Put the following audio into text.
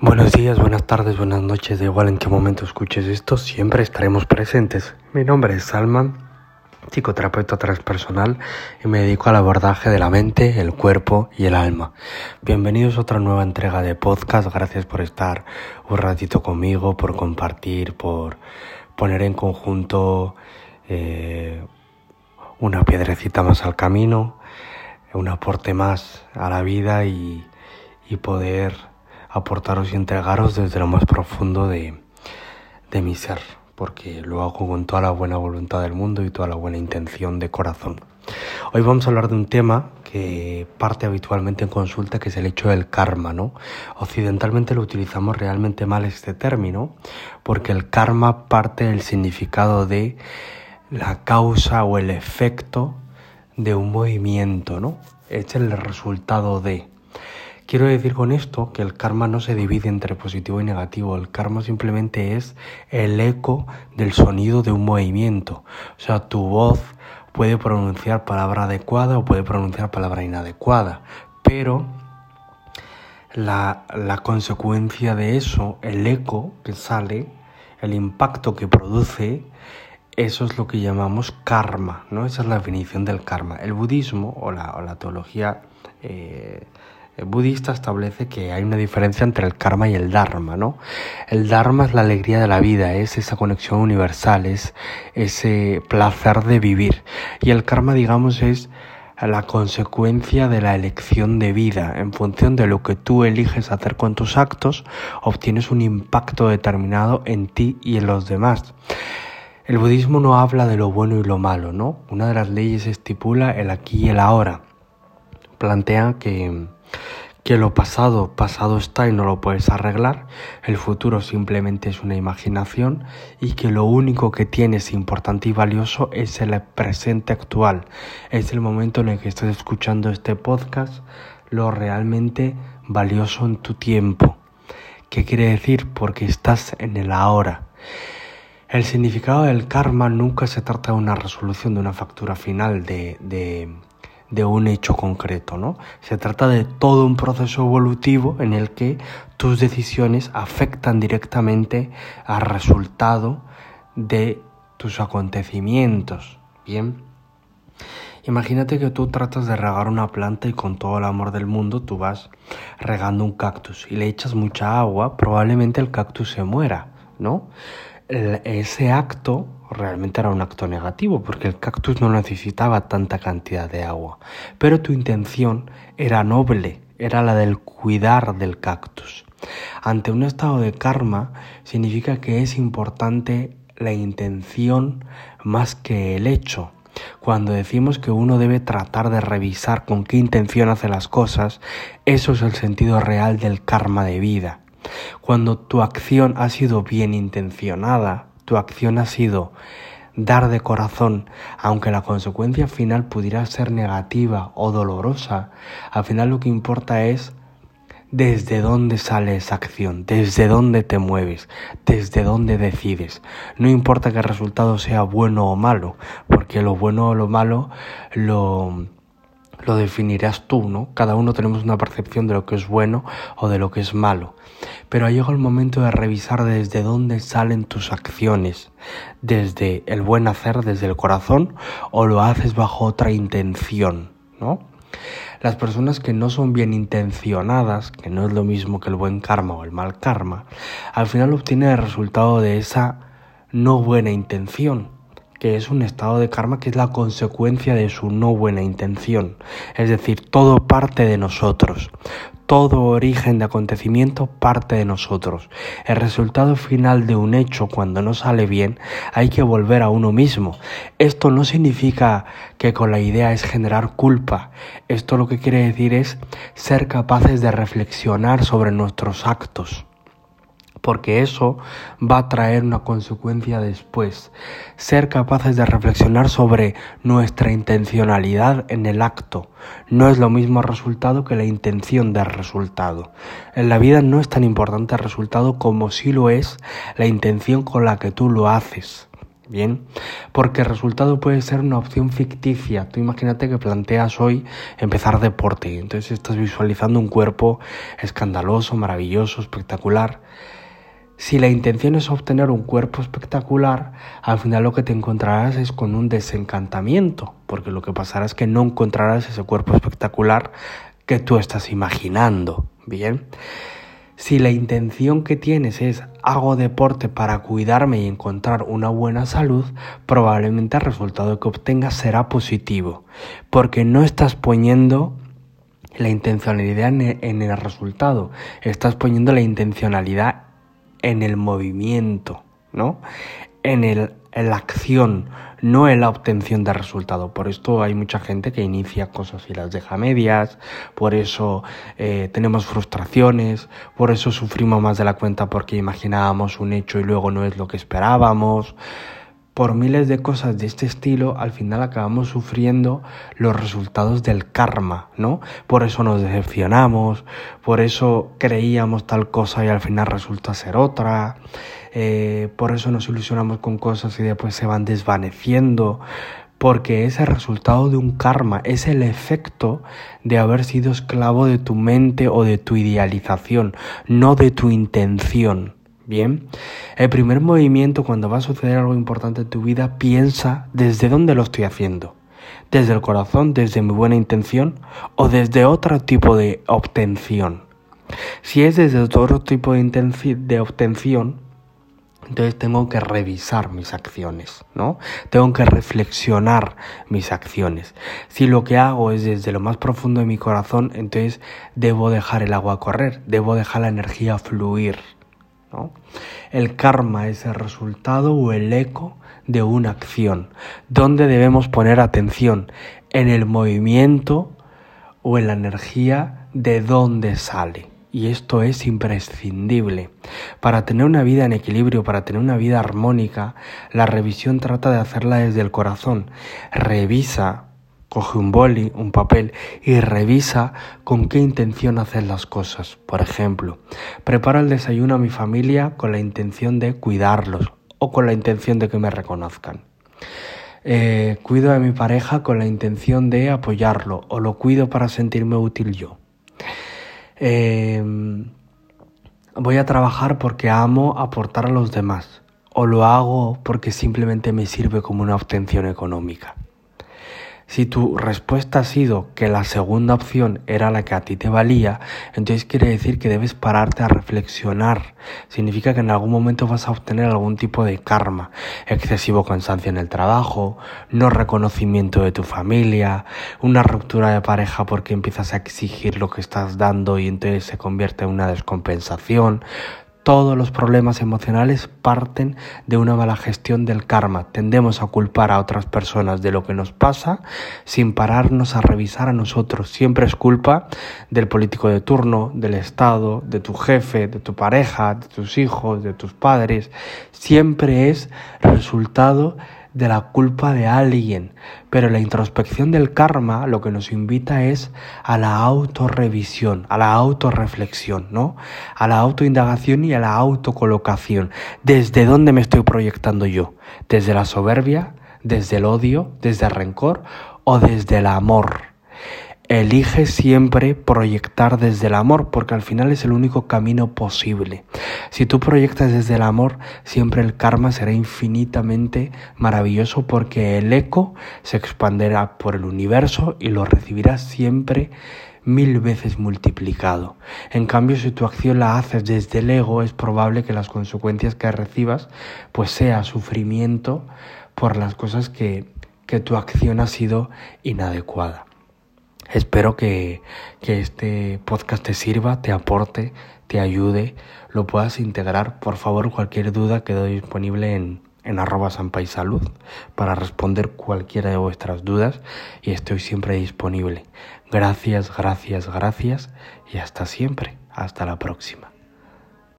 Buenos días, buenas tardes, buenas noches, da igual en qué momento escuches esto, siempre estaremos presentes. Mi nombre es Salman, psicoterapeuta transpersonal y me dedico al abordaje de la mente, el cuerpo y el alma. Bienvenidos a otra nueva entrega de podcast, gracias por estar un ratito conmigo, por compartir, por poner en conjunto eh, una piedrecita más al camino, un aporte más a la vida y, y poder aportaros y entregaros desde lo más profundo de, de mi ser, porque lo hago con toda la buena voluntad del mundo y toda la buena intención de corazón. Hoy vamos a hablar de un tema que parte habitualmente en consulta, que es el hecho del karma, ¿no? Occidentalmente lo utilizamos realmente mal este término, porque el karma parte del significado de la causa o el efecto de un movimiento, ¿no? Es el resultado de. Quiero decir con esto que el karma no se divide entre positivo y negativo, el karma simplemente es el eco del sonido de un movimiento. O sea, tu voz puede pronunciar palabra adecuada o puede pronunciar palabra inadecuada, pero la, consecuencia de eso, el eco que sale, el impacto que produce, eso es lo que llamamos karma, ¿no? Esa es la definición del karma. El budismo o la, o la teología eh, budista establece que hay una diferencia entre el karma y el dharma, ¿no? El dharma es la alegría de la vida, es esa conexión universal, es ese placer de vivir. Y el karma, digamos, es la consecuencia de la elección de vida. En función de lo que tú eliges hacer con tus actos, obtienes un impacto determinado en ti y en los demás. El budismo no habla de lo bueno y lo malo, ¿no? Una de las leyes estipula el aquí y el ahora. Plantea que, que lo pasado, pasado está y no lo puedes arreglar, el futuro simplemente es una imaginación y que lo único que tienes importante y valioso es el presente actual. Es el momento en el que estás escuchando este podcast, lo realmente valioso en tu tiempo. ¿Qué quiere decir? Porque estás en el ahora. El significado del karma nunca se trata de una resolución de una factura final de, de, de, un hecho concreto, ¿no? Se trata de todo un proceso evolutivo en el que tus decisiones afectan directamente al resultado de tus acontecimientos. Bien. Imagínate que tú tratas de regar una planta y con todo el amor del mundo tú vas regando un cactus y le echas mucha agua, probablemente el cactus se muera, ¿no? ese acto realmente era un acto negativo porque el cactus no necesitaba tanta cantidad de agua, pero tu intención era noble, era la del cuidar del cactus. Ante un estado de karma significa que es importante la intención más que el hecho. Cuando decimos que uno debe tratar de revisar con qué intención hace las cosas, eso es el sentido real del karma de vida. Cuando tu acción ha sido bien intencionada, tu acción ha sido dar de corazón, aunque la consecuencia final pudiera ser negativa o dolorosa, al final lo que importa es desde dónde sale esa acción, desde dónde te mueves, desde dónde decides. No importa que el resultado sea bueno o malo, porque lo bueno o lo malo lo lo definirás tú, ¿no? Cada uno tenemos una percepción de lo que es bueno o de lo que es malo. Pero ha llegado el momento de revisar desde dónde salen tus acciones, desde el buen hacer, desde el corazón, o lo haces bajo otra intención, ¿no? Las personas que no son bien intencionadas, que no es lo mismo que el buen karma o el mal karma, al final obtienen el resultado de esa no buena intención que es un estado de karma que es la consecuencia de su no buena intención. Es decir, todo parte de nosotros. Todo origen de acontecimiento parte de nosotros. El resultado final de un hecho cuando no sale bien hay que volver a uno mismo. Esto no significa que con la idea es generar culpa. Esto lo que quiere decir es ser capaces de reflexionar sobre nuestros actos porque eso va a traer una consecuencia después. Ser capaces de reflexionar sobre nuestra intencionalidad en el acto. No es lo mismo resultado que la intención del resultado. En la vida no es tan importante el resultado como si lo es la intención con la que tú lo haces. Bien, porque el resultado puede ser una opción ficticia. Tú imagínate que planteas hoy empezar deporte, entonces estás visualizando un cuerpo escandaloso, maravilloso, espectacular. Si la intención es obtener un cuerpo espectacular, al final lo que te encontrarás es con un desencantamiento, porque lo que pasará es que no encontrarás ese cuerpo espectacular que tú estás imaginando. Bien. Si la intención que tienes es hago deporte para cuidarme y encontrar una buena salud, probablemente el resultado que obtengas será positivo, porque no estás poniendo la intencionalidad en el resultado, estás poniendo la intencionalidad en el movimiento, ¿no? En, el, en la acción, no en la obtención de resultado. Por esto hay mucha gente que inicia cosas y las deja medias, por eso eh, tenemos frustraciones, por eso sufrimos más de la cuenta porque imaginábamos un hecho y luego no es lo que esperábamos. Por miles de cosas de este estilo, al final acabamos sufriendo los resultados del karma, ¿no? Por eso nos decepcionamos, por eso creíamos tal cosa y al final resulta ser otra. Eh, por eso nos ilusionamos con cosas y después se van desvaneciendo, porque es el resultado de un karma, es el efecto de haber sido esclavo de tu mente o de tu idealización, no de tu intención. Bien, el primer movimiento cuando va a suceder algo importante en tu vida, piensa desde dónde lo estoy haciendo. Desde el corazón, desde mi buena intención o desde otro tipo de obtención. Si es desde otro tipo de, de obtención, entonces tengo que revisar mis acciones, ¿no? Tengo que reflexionar mis acciones. Si lo que hago es desde lo más profundo de mi corazón, entonces debo dejar el agua correr, debo dejar la energía fluir, El karma es el resultado o el eco de una acción. ¿Dónde debemos poner atención? En el movimiento o en la energía de dónde sale y esto es imprescindible. Para tener una vida en equilibrio, para tener una vida armónica, la revisión trata de hacerla desde el corazón. Revisa, coge un boli, un papel y revisa con qué intención haces las cosas. Por ejemplo, preparo el desayuno a mi familia con la intención de cuidarlos o con la intención de que me reconozcan. Eh, cuido a mi pareja con la intención de apoyarlo o lo cuido para sentirme útil yo. Em, voy a trabajar porque amo aportar a los demás o lo hago porque simplemente me sirve como una obtención económica. Si tu respuesta ha sido que la segunda opción era la que a ti te valía, entonces quiere decir que debes pararte a reflexionar. Significa que en algún momento vas a obtener algún tipo de karma, excesivo cansancio en el trabajo, no reconocimiento de tu familia, una ruptura de pareja porque empiezas a exigir lo que estás dando y entonces se convierte en una descompensación. Todos los problemas emocionales parten de una mala gestión del karma. Tendemos a culpar a otras personas de lo que nos pasa sin pararnos a revisar a nosotros. Siempre es culpa del político de turno, del Estado, de tu jefe, de tu pareja, de tus hijos, de tus padres. Siempre es resultado de la culpa de alguien, pero la introspección del karma lo que nos invita es a la autorrevisión, a la autorreflexión, ¿no? A la autoindagación y a la autocolocación. ¿Desde dónde me estoy proyectando yo? ¿Desde la soberbia? ¿Desde el odio? ¿Desde el rencor? ¿O desde el amor? Elige siempre proyectar desde el amor, porque al final es el único camino posible. Si tú proyectas desde el amor, siempre el karma será infinitamente maravilloso porque el eco se expanderá por el universo y lo recibirás siempre mil veces multiplicado. En cambio, si tu acción la haces desde el ego, es probable que las consecuencias que recibas pues sea sufrimiento por las cosas que, que tu acción ha sido inadecuada. Espero que, este podcast te sirva, te aporte, te ayude, lo puedas integrar. Por favor, cualquier duda quedo disponible en, en arroba Salud para responder cualquiera de vuestras dudas y estoy siempre disponible. Gracias, gracias, gracias y hasta siempre. Hasta la próxima.